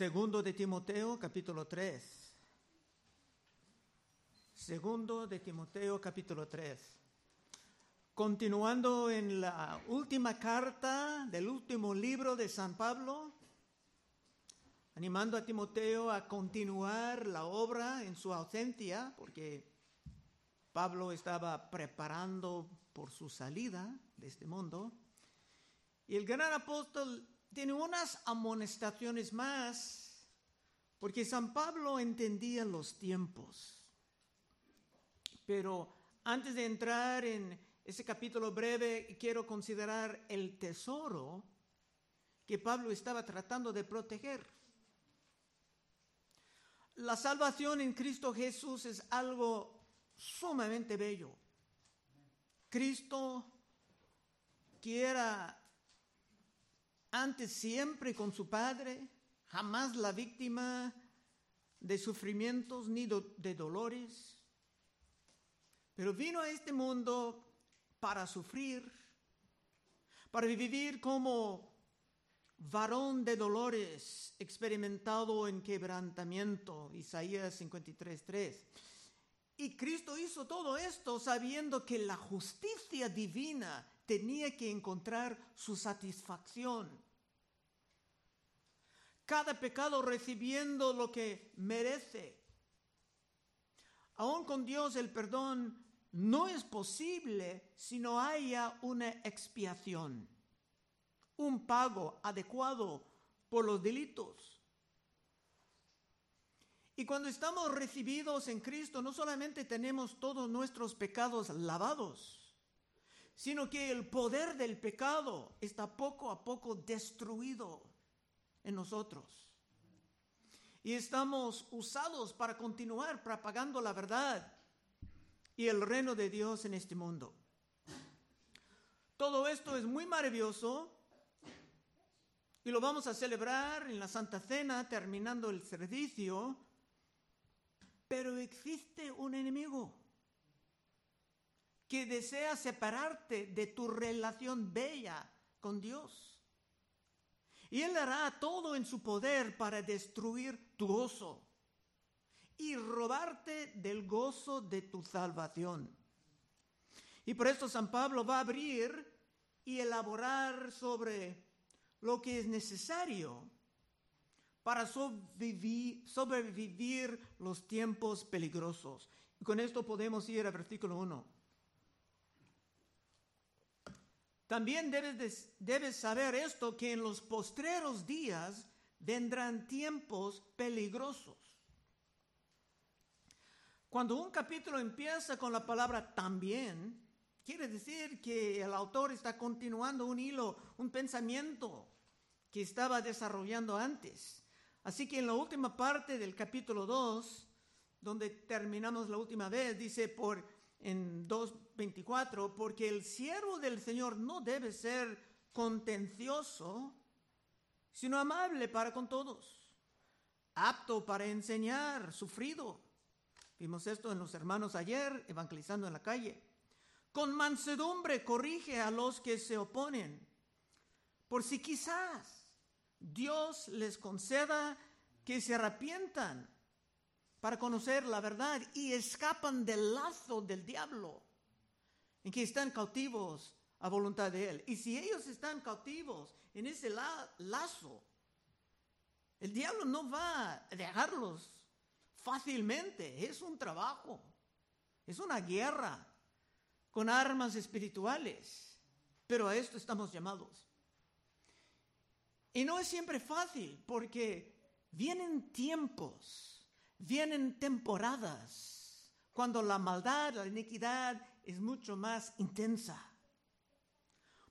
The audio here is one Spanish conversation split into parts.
Segundo de Timoteo, capítulo 3. Segundo de Timoteo, capítulo 3. Continuando en la última carta del último libro de San Pablo, animando a Timoteo a continuar la obra en su ausencia, porque Pablo estaba preparando por su salida de este mundo. Y el gran apóstol tiene unas amonestaciones más, porque San Pablo entendía los tiempos. Pero antes de entrar en ese capítulo breve, quiero considerar el tesoro que Pablo estaba tratando de proteger. La salvación en Cristo Jesús es algo sumamente bello. Cristo quiera antes siempre con su Padre, jamás la víctima de sufrimientos ni de dolores, pero vino a este mundo para sufrir, para vivir como varón de dolores, experimentado en quebrantamiento, Isaías 53.3. Y Cristo hizo todo esto sabiendo que la justicia divina tenía que encontrar su satisfacción. Cada pecado recibiendo lo que merece. Aún con Dios el perdón no es posible si no haya una expiación, un pago adecuado por los delitos. Y cuando estamos recibidos en Cristo, no solamente tenemos todos nuestros pecados lavados, sino que el poder del pecado está poco a poco destruido en nosotros. Y estamos usados para continuar propagando la verdad y el reino de Dios en este mundo. Todo esto es muy maravilloso y lo vamos a celebrar en la Santa Cena terminando el servicio, pero existe un enemigo que desea separarte de tu relación bella con Dios. Y Él hará todo en su poder para destruir tu gozo y robarte del gozo de tu salvación. Y por esto San Pablo va a abrir y elaborar sobre lo que es necesario para sobrevivir, los tiempos peligrosos. Y con esto podemos ir al versículo 1. También debes, saber esto, que en los postreros días vendrán tiempos peligrosos. Cuando un capítulo empieza con la palabra también, quiere decir que el autor está continuando un hilo, un pensamiento que estaba desarrollando antes. Así que en la última parte del capítulo 2, donde terminamos la última vez, dice, por en 2.24, porque el siervo del Señor no debe ser contencioso, sino amable para con todos, apto para enseñar, sufrido. Vimos esto en los hermanos ayer, evangelizando en la calle. Con mansedumbre corrige a los que se oponen, por si quizás Dios les conceda que se arrepientan para conocer la verdad y escapan del lazo del diablo, en que están cautivos a voluntad de Él. Y si ellos están cautivos en ese lazo, el diablo no va a dejarlos fácilmente. Es un trabajo, es una guerra con armas espirituales. Pero a esto estamos llamados. Y no es siempre fácil porque vienen tiempos Vienen temporadas cuando la maldad, la iniquidad es mucho más intensa.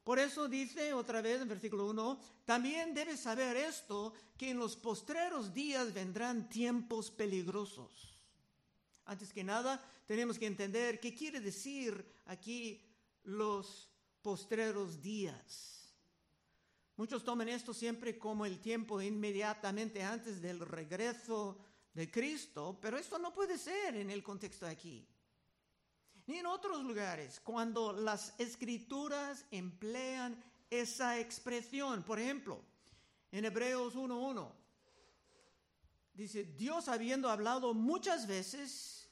Por eso dice otra vez en versículo 1, también debes saber esto, que en los postreros días vendrán tiempos peligrosos. Antes que nada, tenemos que entender qué quiere decir aquí los postreros días. Muchos toman esto siempre como el tiempo inmediatamente antes del regreso de Cristo, pero esto no puede ser en el contexto de aquí. Ni en otros lugares, cuando las escrituras emplean esa expresión. Por ejemplo, en Hebreos 1.1, dice, Dios habiendo hablado muchas veces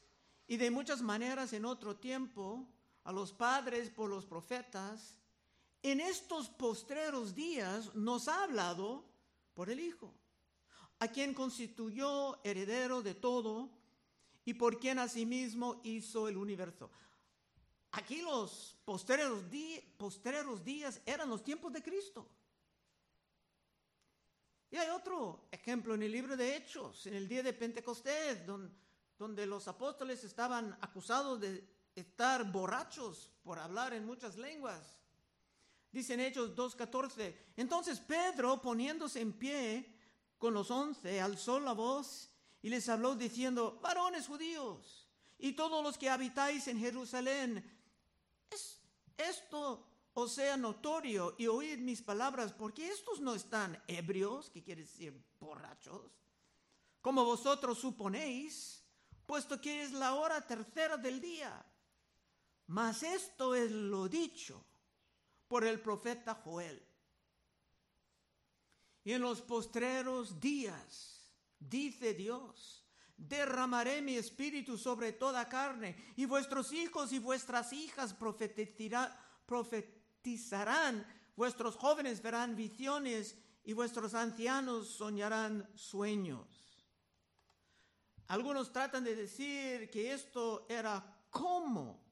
y de muchas maneras en otro tiempo a los padres por los profetas, en estos postreros días nos ha hablado por el Hijo, a quien constituyó heredero de todo y por quien asimismo hizo el universo. Aquí los postreros días eran los tiempos de Cristo. Y hay otro ejemplo en el libro de Hechos, en el día de Pentecostés, donde, donde los apóstoles estaban acusados de estar borrachos por hablar en muchas lenguas. Dice en Hechos 2.14, entonces Pedro poniéndose en pie con los once, alzó la voz y les habló diciendo, varones judíos y todos los que habitáis en Jerusalén, es esto os sea notorio y oíd mis palabras, porque estos no están ebrios, que quiere decir borrachos, como vosotros suponéis, puesto que es la hora tercera del día. Mas esto es lo dicho por el profeta Joel. Y en los postreros días, dice Dios, derramaré mi espíritu sobre toda carne, y vuestros hijos y vuestras hijas profetizarán, vuestros jóvenes verán visiones y vuestros ancianos soñarán sueños. Algunos tratan de decir que esto era como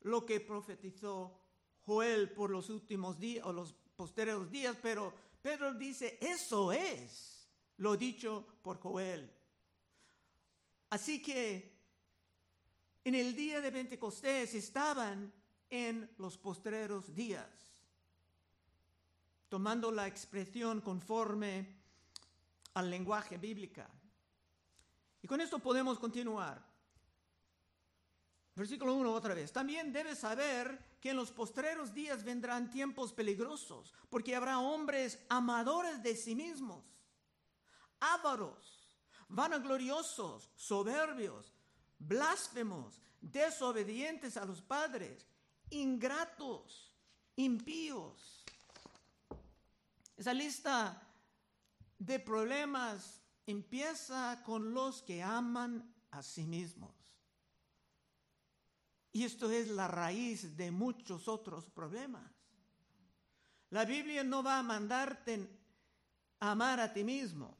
lo que profetizó Joel por los últimos días o los posteriores días, pero Pedro dice, eso es lo dicho por Joel. Así que en el día de Pentecostés estaban en los postreros días, tomando la expresión conforme al lenguaje bíblico. Y con esto podemos continuar. Versículo 1 otra vez. También debes saber que en los postreros días vendrán tiempos peligrosos, porque habrá hombres amadores de sí mismos, ávaros, vanagloriosos, soberbios, blasfemos, desobedientes a los padres, ingratos, impíos. Esa lista de problemas empieza con los que aman a sí mismos. Y esto es la raíz de muchos otros problemas. La Biblia no va a mandarte amar a ti mismo,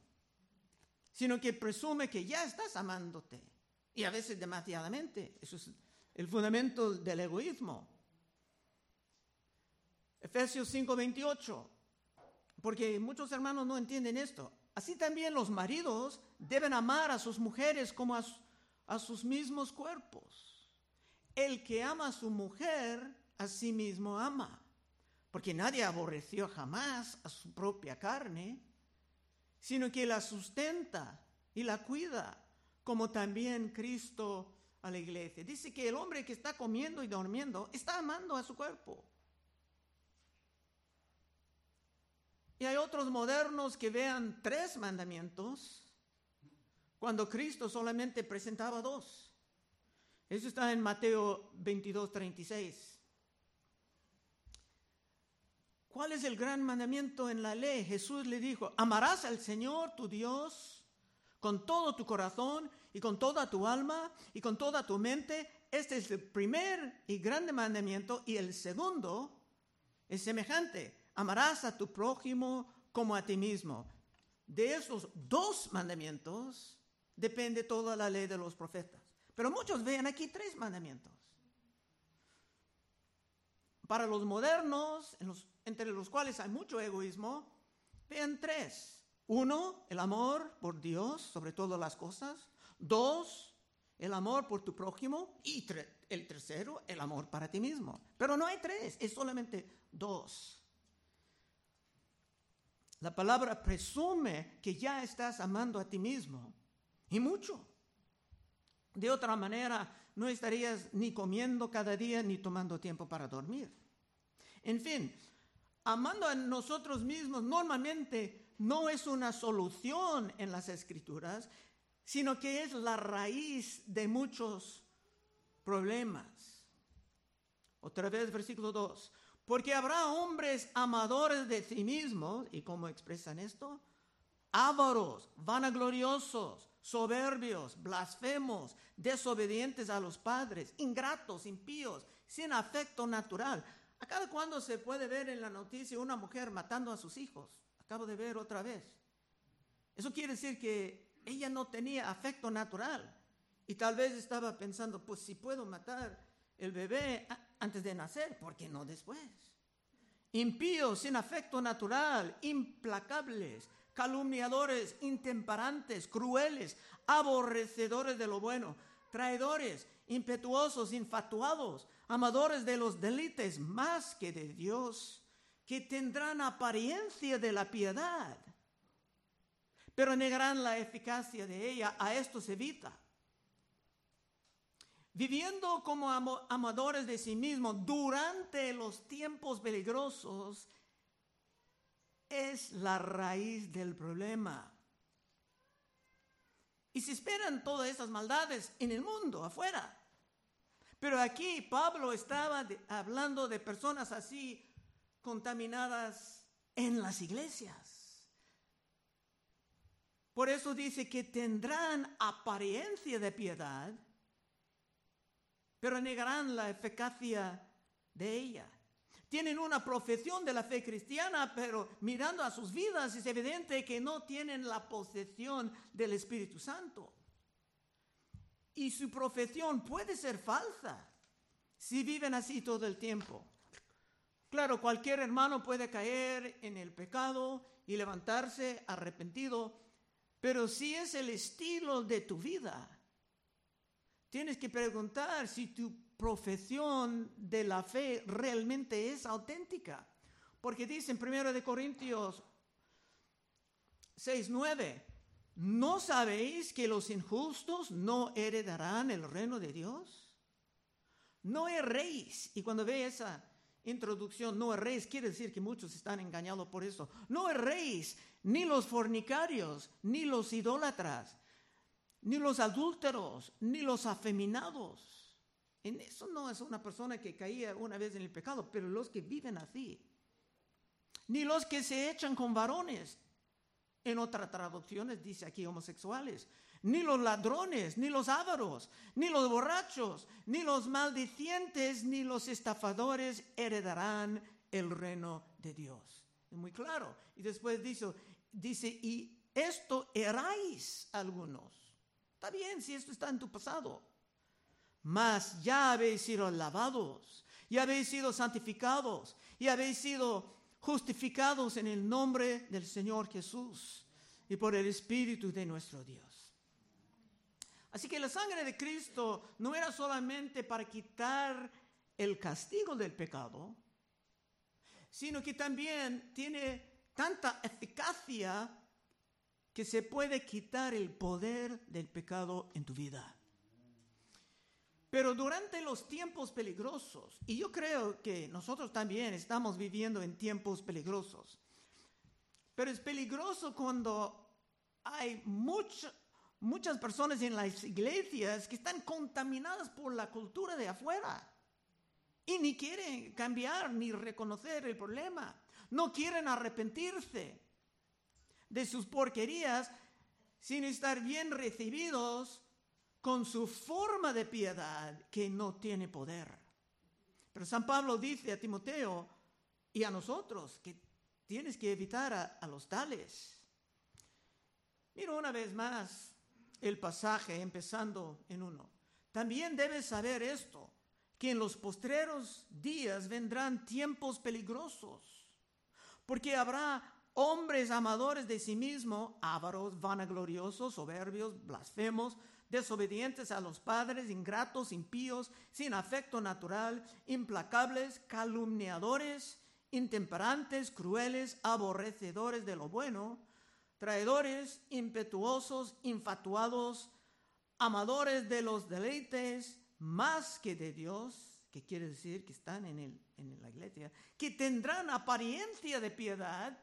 sino que presume que ya estás amándote. Y a veces demasiadamente. Eso es el fundamento del egoísmo. Efesios 5:28, porque muchos hermanos no entienden esto. Así también los maridos deben amar a sus mujeres como a, a sus mismos cuerpos. El que ama a su mujer, a sí mismo ama, porque nadie aborreció jamás a su propia carne, sino que la sustenta y la cuida, como también Cristo a la iglesia. Dice que el hombre que está comiendo y durmiendo está amando a su cuerpo. Y hay otros modernos que vean tres mandamientos cuando Cristo solamente presentaba dos. Eso está en Mateo 22, 36. ¿Cuál es el gran mandamiento en la ley? Jesús le dijo, amarás al Señor tu Dios con todo tu corazón y con toda tu alma y con toda tu mente. Este es el primer y grande mandamiento y el segundo es semejante amarás a tu prójimo como a ti mismo. De esos dos mandamientos depende toda la ley de los profetas. Pero muchos ven aquí tres mandamientos. Para los modernos, entre los cuales hay mucho egoísmo, vean tres. Uno, el amor por Dios sobre todas las cosas. Dos, el amor por tu prójimo. Y el tercero, el amor para ti mismo. Pero no hay tres, es solamente dos. La palabra presume que ya estás amando a ti mismo y mucho. De otra manera, no estarías ni comiendo cada día ni tomando tiempo para dormir. En fin, amando a nosotros mismos normalmente no es una solución en las escrituras, sino que es la raíz de muchos problemas. Otra vez, versículo 2. Porque habrá hombres amadores de sí mismos, ¿y cómo expresan esto? ávaros, vanagloriosos, soberbios, blasfemos, desobedientes a los padres, ingratos, impíos, sin afecto natural. ¿A cada cuándo se puede ver en la noticia una mujer matando a sus hijos? Acabo de ver otra vez. Eso quiere decir que ella no tenía afecto natural y tal vez estaba pensando, pues si puedo matar el bebé antes de nacer, ¿por qué no después? Impíos, sin afecto natural, implacables, calumniadores, intemperantes, crueles, aborrecedores de lo bueno, traidores, impetuosos, infatuados, amadores de los delites más que de Dios, que tendrán apariencia de la piedad, pero negarán la eficacia de ella. A esto se evita. Viviendo como amadores de sí mismos durante los tiempos peligrosos es la raíz del problema. Y se esperan todas esas maldades en el mundo, afuera. Pero aquí Pablo estaba hablando de personas así contaminadas en las iglesias. Por eso dice que tendrán apariencia de piedad, pero negarán la eficacia de ella tienen una profesión de la fe cristiana, pero mirando a sus vidas es evidente que no tienen la posesión del Espíritu Santo. Y su profesión puede ser falsa si viven así todo el tiempo. Claro, cualquier hermano puede caer en el pecado y levantarse arrepentido, pero si es el estilo de tu vida, tienes que preguntar si tu profesión de la fe realmente es auténtica. Porque dice en 1 de Corintios 6, 9, ¿no sabéis que los injustos no heredarán el reino de Dios? No erréis. Y cuando ve esa introducción, no erréis, quiere decir que muchos están engañados por eso. No erréis, ni los fornicarios, ni los idólatras, ni los adúlteros, ni los afeminados en eso no es una persona que caía una vez en el pecado, pero los que viven así. Ni los que se echan con varones. En otras traducciones dice aquí homosexuales. Ni los ladrones, ni los ávaros, ni los borrachos, ni los maldicientes, ni los estafadores heredarán el reino de Dios. Muy claro. Y después dice, dice y esto eráis algunos. Está bien si esto está en tu pasado mas ya habéis sido lavados, y habéis sido santificados, y habéis sido justificados en el nombre del Señor Jesús y por el Espíritu de nuestro Dios. Así que la sangre de Cristo no era solamente para quitar el castigo del pecado, sino que también tiene tanta eficacia que se puede quitar el poder del pecado en tu vida. Pero durante los tiempos peligrosos, y yo creo que nosotros también estamos viviendo en tiempos peligrosos, pero es peligroso cuando hay muchas personas en las iglesias que están contaminadas por la cultura de afuera y ni quieren cambiar ni reconocer el problema, no quieren arrepentirse de sus porquerías sin estar bien recibidos con su forma de piedad que no tiene poder. Pero San Pablo dice a Timoteo y a nosotros que tienes que evitar a, los tales. Mira una vez más el pasaje empezando en uno. También debes saber esto, que en los postreros días vendrán tiempos peligrosos, porque habrá hombres amadores de sí mismos, ávaros, vanagloriosos, soberbios, blasfemos, desobedientes a los padres, ingratos, impíos, sin afecto natural, implacables, calumniadores, intemperantes, crueles, aborrecedores de lo bueno, traidores, impetuosos, infatuados, amadores de los deleites más que de Dios, que quiere decir que están en, el, en la iglesia, que tendrán apariencia de piedad,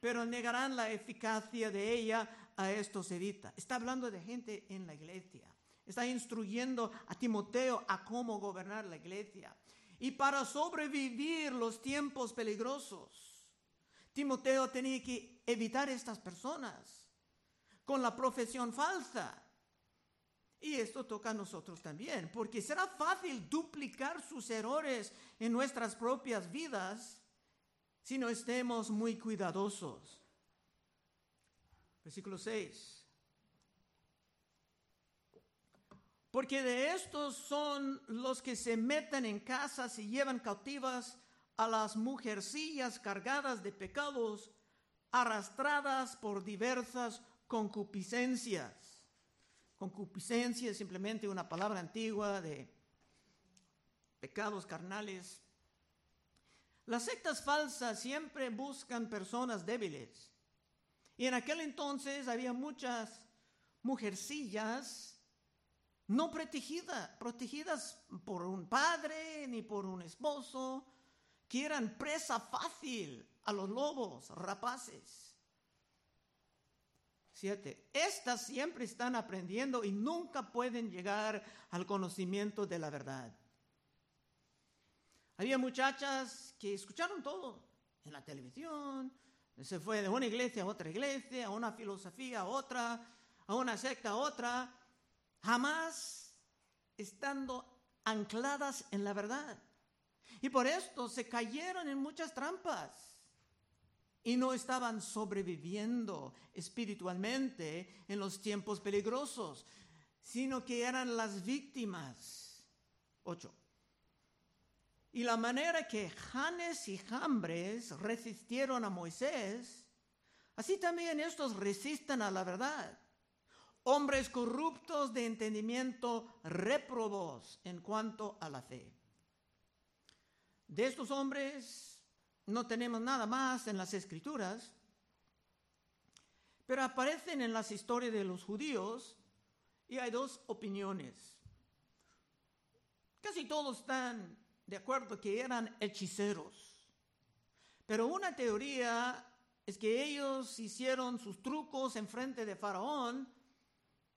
pero negarán la eficacia de ella a estos evita. Está hablando de gente en la iglesia. Está instruyendo a Timoteo a cómo gobernar la iglesia. Y para sobrevivir los tiempos peligrosos, Timoteo tenía que evitar estas personas con la profesión falsa. Y esto toca a nosotros también, porque será fácil duplicar sus errores en nuestras propias vidas si no estemos muy cuidadosos. Versículo 6. Porque de estos son los que se meten en casas y llevan cautivas a las mujercillas cargadas de pecados, arrastradas por diversas concupiscencias. Concupiscencia es simplemente una palabra antigua de pecados carnales. Las sectas falsas siempre buscan personas débiles. Y en aquel entonces había muchas mujercillas no protegidas, protegidas por un padre ni por un esposo, que eran presa fácil a los lobos rapaces. Siete, estas siempre están aprendiendo y nunca pueden llegar al conocimiento de la verdad. Había muchachas que escucharon todo en la televisión, se fue de una iglesia a otra iglesia, a una filosofía a otra, a una secta a otra, jamás estando ancladas en la verdad. Y por esto se cayeron en muchas trampas y no estaban sobreviviendo espiritualmente en los tiempos peligrosos, sino que eran las víctimas. Ocho. Y la manera que Janes y Jambres resistieron a Moisés, así también estos resisten a la verdad hombres corruptos de entendimiento, reprobos en cuanto a la fe. De estos hombres no tenemos nada más en las escrituras, pero aparecen en las historias de los judíos y hay dos opiniones. Casi todos están de acuerdo que eran hechiceros, pero una teoría es que ellos hicieron sus trucos en frente de Faraón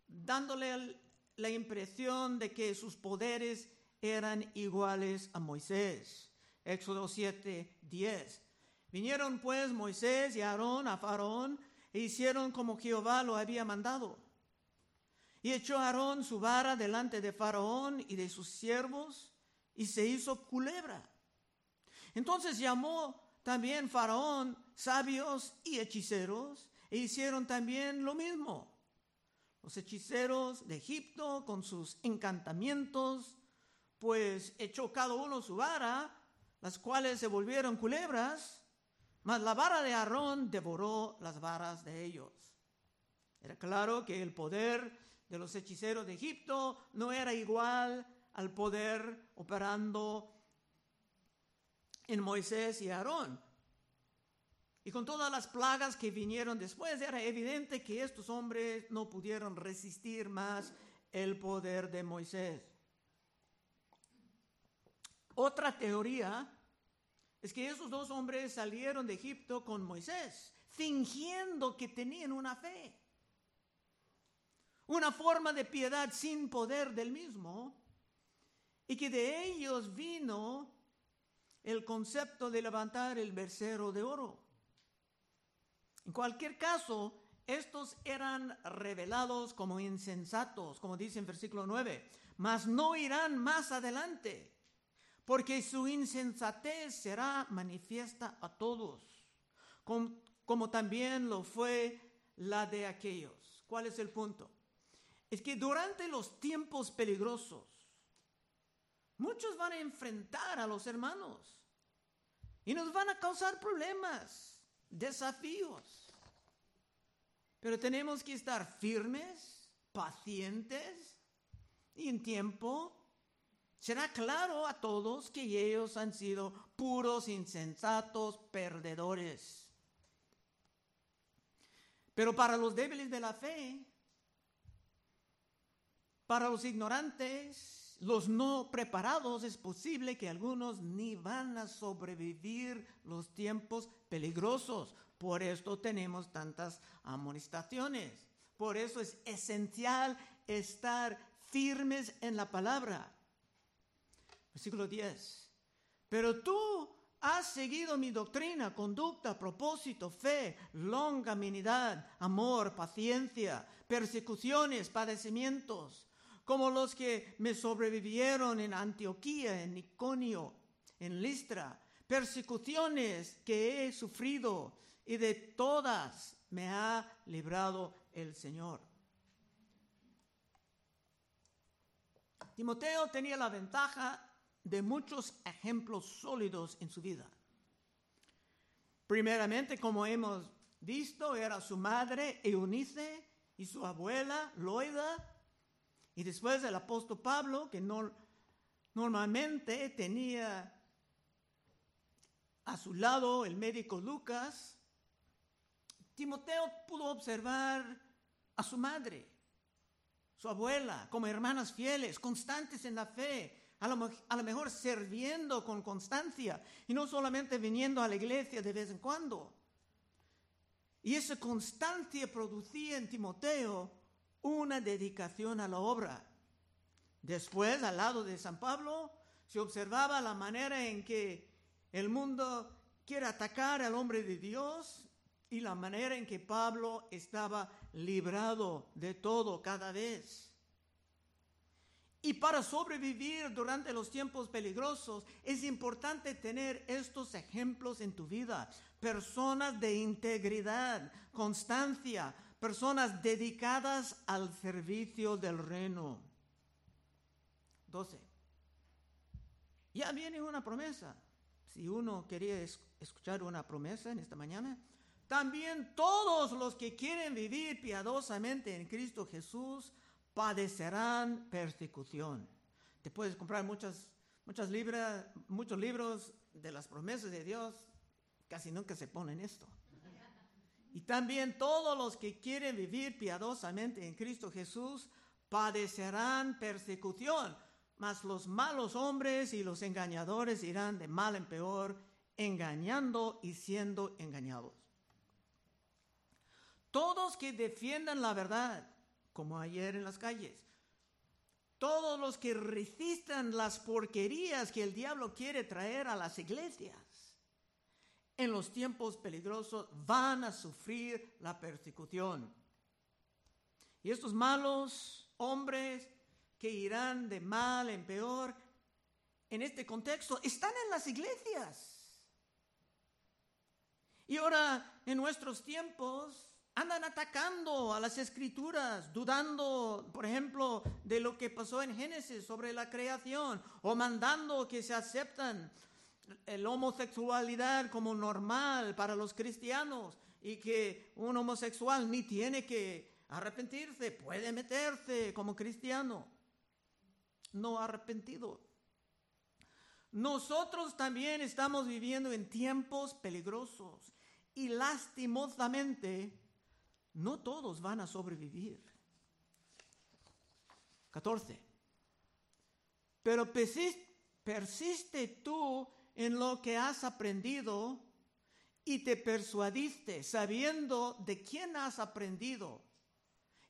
dándole la impresión de que sus poderes eran iguales a Moisés. Éxodo 7, 10. Vinieron pues Moisés y Aarón a Faraón e hicieron como Jehová lo había mandado. Y echó Aarón su vara delante de Faraón y de sus siervos y se hizo culebra. Entonces llamó también Faraón sabios y hechiceros e hicieron también lo mismo los hechiceros de Egipto con sus encantamientos, pues echó cada uno su vara, las cuales se volvieron culebras, mas la vara de Aarón devoró las varas de ellos. Era claro que el poder de los hechiceros de Egipto no era igual al poder operando en Moisés y Aarón. Y con todas las plagas que vinieron después, era evidente que estos hombres no pudieron resistir más el poder de Moisés. Otra teoría es que esos dos hombres salieron de Egipto con Moisés, fingiendo que tenían una fe, una forma de piedad sin poder del mismo, y que de ellos vino el concepto de levantar el versero de oro. En cualquier caso, estos eran revelados como insensatos, como dice en versículo 9, mas no irán más adelante, porque su insensatez será manifiesta a todos, como, como también lo fue la de aquellos. ¿Cuál es el punto? Es que durante los tiempos peligrosos, muchos van a enfrentar a los hermanos y nos van a causar problemas desafíos. Pero tenemos que estar firmes, pacientes y en tiempo será claro a todos que ellos han sido puros, insensatos, perdedores. Pero para los débiles de la fe, para los ignorantes, los no preparados, es posible que algunos ni van a sobrevivir los tiempos peligrosos. Por esto tenemos tantas amonestaciones. Por eso es esencial estar firmes en la palabra. Versículo 10. Pero tú has seguido mi doctrina, conducta, propósito, fe, longanimidad, amor, paciencia, persecuciones, padecimientos, como los que me sobrevivieron en Antioquía, en Iconio, en Listra, persecuciones que he sufrido y de todas me ha librado el Señor. Timoteo tenía la ventaja de muchos ejemplos sólidos en su vida. Primeramente, como hemos visto, era su madre Eunice y su abuela Loida, y después el apóstol Pablo, que no, normalmente tenía a su lado el médico Lucas, Timoteo pudo observar a su madre, su abuela, como hermanas fieles, constantes en la fe, a lo, mejor sirviendo con constancia y no solamente viniendo a la iglesia de vez en cuando. Y esa constancia producía en Timoteo una dedicación a la obra. Después, al lado de San Pablo, se observaba la manera en que el mundo quiere atacar al hombre de Dios y la manera en que Pablo estaba librado de todo cada vez. Y para sobrevivir durante los tiempos peligrosos es importante tener estos ejemplos en tu vida. Personas de integridad, constancia, personas dedicadas al servicio del reino. 12. Ya viene una promesa. Si uno quería escuchar una promesa en esta mañana, también todos los que quieren vivir piadosamente en Cristo Jesús padecerán persecución. Te puedes comprar muchas, muchas libras, muchos libros de las promesas de Dios, casi nunca se ponen esto. Y también todos los que quieren vivir piadosamente en Cristo Jesús padecerán persecución, mas los malos hombres y los engañadores irán de mal en peor, engañando y siendo engañados. Todos que defiendan la verdad como ayer en las calles. Todos los que resistan las porquerías que el diablo quiere traer a las iglesias en los tiempos peligrosos van a sufrir la persecución. Y estos malos hombres que irán de mal en peor en este contexto están en las iglesias. Y ahora, en nuestros tiempos, andan atacando a las escrituras, dudando, por ejemplo, de lo que pasó en Génesis sobre la creación, o mandando que se aceptan la homosexualidad como normal para los cristianos y que un homosexual ni tiene que arrepentirse, puede meterse como cristiano, no arrepentido. Nosotros también estamos viviendo en tiempos peligrosos y lastimosamente no todos van a sobrevivir. 14. Pero persiste, tú en lo que has aprendido y te persuadiste sabiendo de quién has aprendido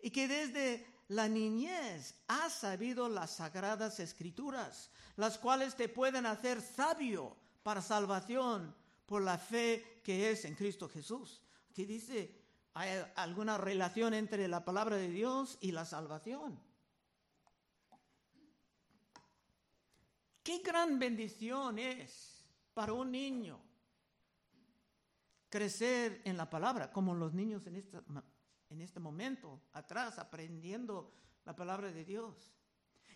y que desde la niñez has sabido las sagradas escrituras, las cuales te pueden hacer sabio para salvación por la fe que es en Cristo Jesús. Que dice, ¿Hay alguna relación entre la palabra de Dios y la salvación? Qué gran bendición es para un niño crecer en la palabra, como los niños en, en este momento, atrás, aprendiendo la palabra de Dios.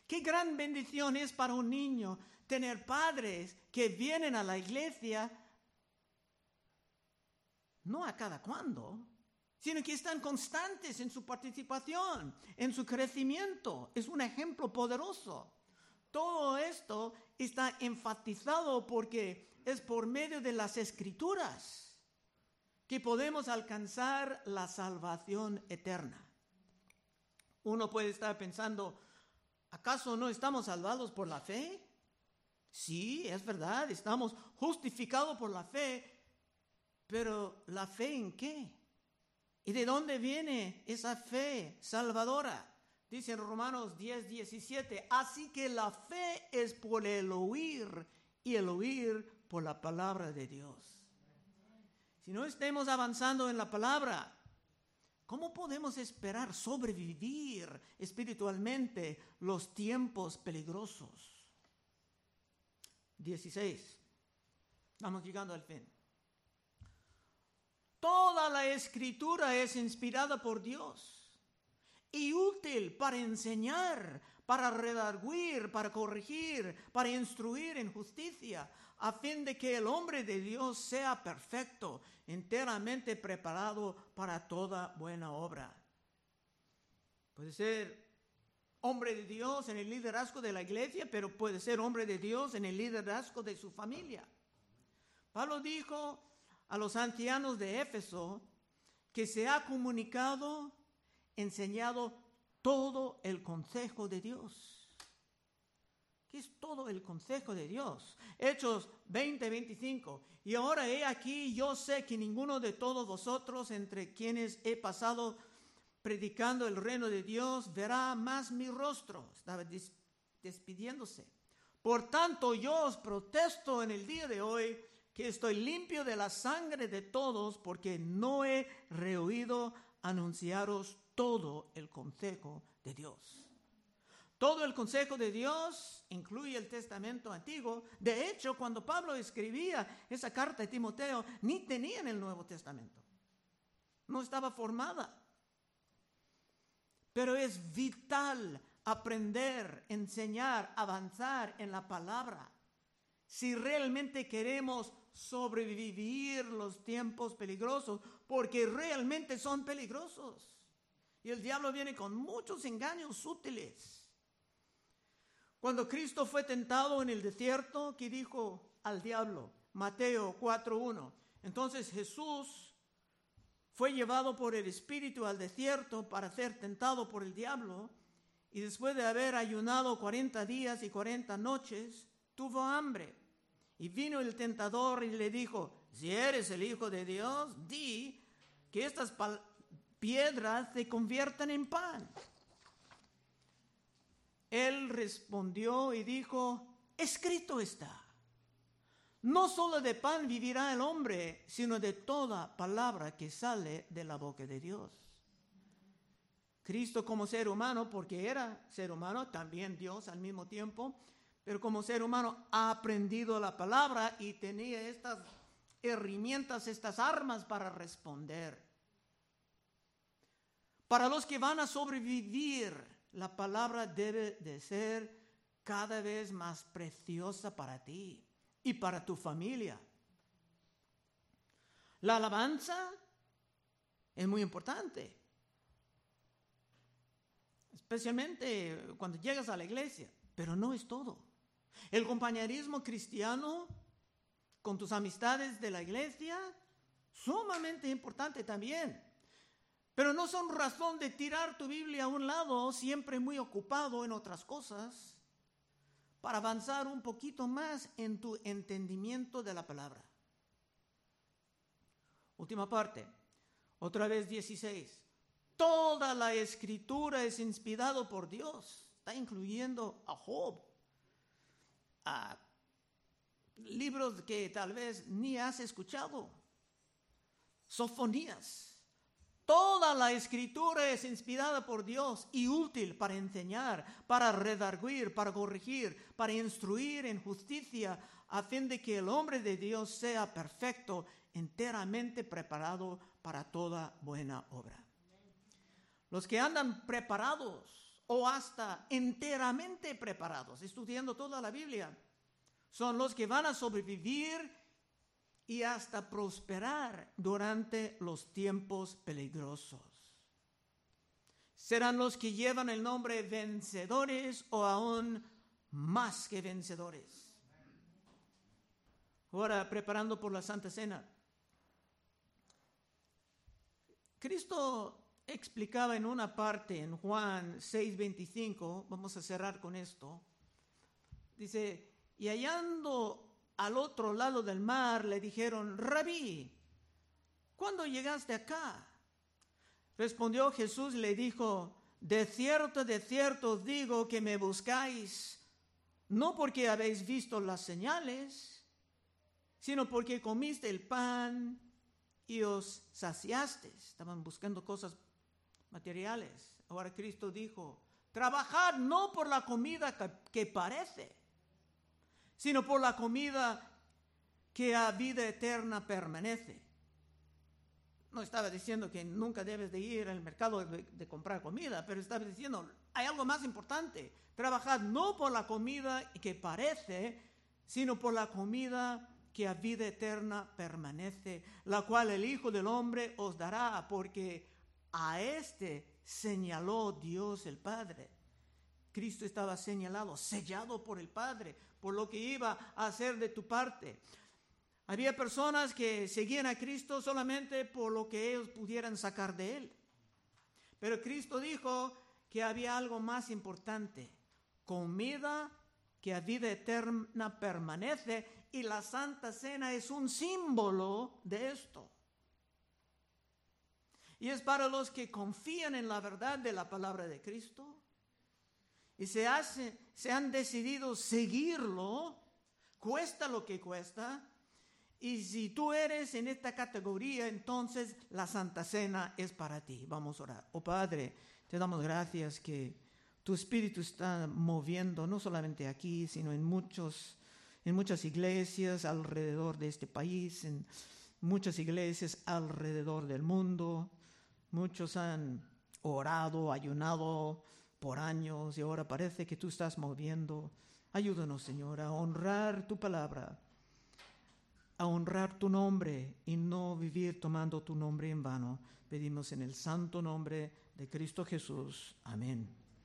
Qué gran bendición es para un niño tener padres que vienen a la iglesia, no a cada cuando, sino que están constantes en su participación, en su crecimiento. Es un ejemplo poderoso. Todo esto está enfatizado porque es por medio de las escrituras que podemos alcanzar la salvación eterna. Uno puede estar pensando, ¿acaso no estamos salvados por la fe? Sí, es verdad, estamos justificados por la fe, pero ¿la fe en qué? ¿Y de dónde viene esa fe salvadora? Dice en Romanos 10, 17, así que la fe es por el oír y el oír por la palabra de Dios. Si no estemos avanzando en la palabra, ¿cómo podemos esperar sobrevivir espiritualmente los tiempos peligrosos? 16. Estamos llegando al fin. Toda la escritura es inspirada por Dios y útil para enseñar, para redarguir, para corregir, para instruir en justicia, a fin de que el hombre de Dios sea perfecto, enteramente preparado para toda buena obra. Puede ser hombre de Dios en el liderazgo de la iglesia, pero puede ser hombre de Dios en el liderazgo de su familia. Pablo dijo a los ancianos de Éfeso que se ha comunicado enseñado todo el consejo de Dios. ¿Qué es todo el consejo de Dios? Hechos 20, 25. Y ahora he aquí, yo sé que ninguno de todos vosotros entre quienes he pasado predicando el reino de Dios verá más mi rostro. Estaba despidiéndose. Por tanto, yo os protesto en el día de hoy que estoy limpio de la sangre de todos porque no he rehuido anunciaros todo el consejo de Dios. Todo el consejo de Dios incluye el testamento antiguo. De hecho, cuando Pablo escribía esa carta de Timoteo, ni tenían el Nuevo Testamento. No estaba formada. Pero es vital aprender, enseñar, avanzar en la palabra. Si realmente queremos sobrevivir los tiempos peligrosos, porque realmente son peligrosos. Y el diablo viene con muchos engaños útiles. Cuando Cristo fue tentado en el desierto, ¿qué dijo al diablo? Mateo 4.1. Entonces Jesús fue llevado por el Espíritu al desierto para ser tentado por el diablo y después de haber ayunado 40 días y 40 noches, tuvo hambre. Y vino el tentador y le dijo, si eres el Hijo de Dios, di que estas piedras se conviertan en pan. Él respondió y dijo, escrito está, no solo de pan vivirá el hombre, sino de toda palabra que sale de la boca de Dios. Cristo como ser humano, porque era ser humano, también Dios al mismo tiempo, pero como ser humano ha aprendido la palabra y tenía estas herramientas, estas armas para responder. Para los que van a sobrevivir, la palabra debe de ser cada vez más preciosa para ti y para tu familia. La alabanza es muy importante, especialmente cuando llegas a la iglesia, pero no es todo. El compañerismo cristiano con tus amistades de la iglesia, sumamente importante también. Pero no son razón de tirar tu Biblia a un lado, siempre muy ocupado en otras cosas, para avanzar un poquito más en tu entendimiento de la palabra. Última parte, otra vez 16. Toda la escritura es inspirado por Dios, está incluyendo a Job, a libros que tal vez ni has escuchado, Sofonías Toda la escritura es inspirada por Dios y útil para enseñar, para redarguir, para corregir, para instruir en justicia, a fin de que el hombre de Dios sea perfecto, enteramente preparado para toda buena obra. Los que andan preparados o hasta enteramente preparados, estudiando toda la Biblia, son los que van a sobrevivir y hasta prosperar durante los tiempos peligrosos. Serán los que llevan el nombre vencedores o aún más que vencedores. Ahora, preparando por la Santa Cena. Cristo explicaba en una parte en Juan 6:25, vamos a cerrar con esto, dice, y hallando al otro lado del mar le dijeron, Rabí, ¿cuándo llegaste acá? Respondió Jesús y le dijo, de cierto, de cierto os digo que me buscáis, no porque habéis visto las señales, sino porque comiste el pan y os saciaste. Estaban buscando cosas materiales. Ahora Cristo dijo, trabajad no por la comida que, parece, sino por la comida que a vida eterna permanece. No estaba diciendo que nunca debes de ir al mercado de, comprar comida, pero estaba diciendo, hay algo más importante. Trabajad no por la comida que parece, sino por la comida que a vida eterna permanece, la cual el Hijo del Hombre os dará, porque a este señaló Dios el Padre. Cristo estaba señalado, sellado por el Padre, por lo que iba a hacer de tu parte. Había personas que seguían a Cristo solamente por lo que ellos pudieran sacar de Él. Pero Cristo dijo que había algo más importante, comida que a vida eterna permanece y la Santa Cena es un símbolo de esto. Y es para los que confían en la verdad de la palabra de Cristo y se, hace, se han decidido seguirlo, cuesta lo que cuesta, y si tú eres en esta categoría, entonces la Santa Cena es para ti. Vamos a orar. Oh Padre, te damos gracias que tu Espíritu está moviendo no solamente aquí, sino en, muchos, en muchas iglesias alrededor de este país, en muchas iglesias alrededor del mundo. Muchos han orado, ayunado por años y ahora parece que tú estás moviendo. Ayúdanos, Señor, a honrar tu palabra a honrar tu nombre y no vivir tomando tu nombre en vano. Pedimos en el santo nombre de Cristo Jesús. Amén.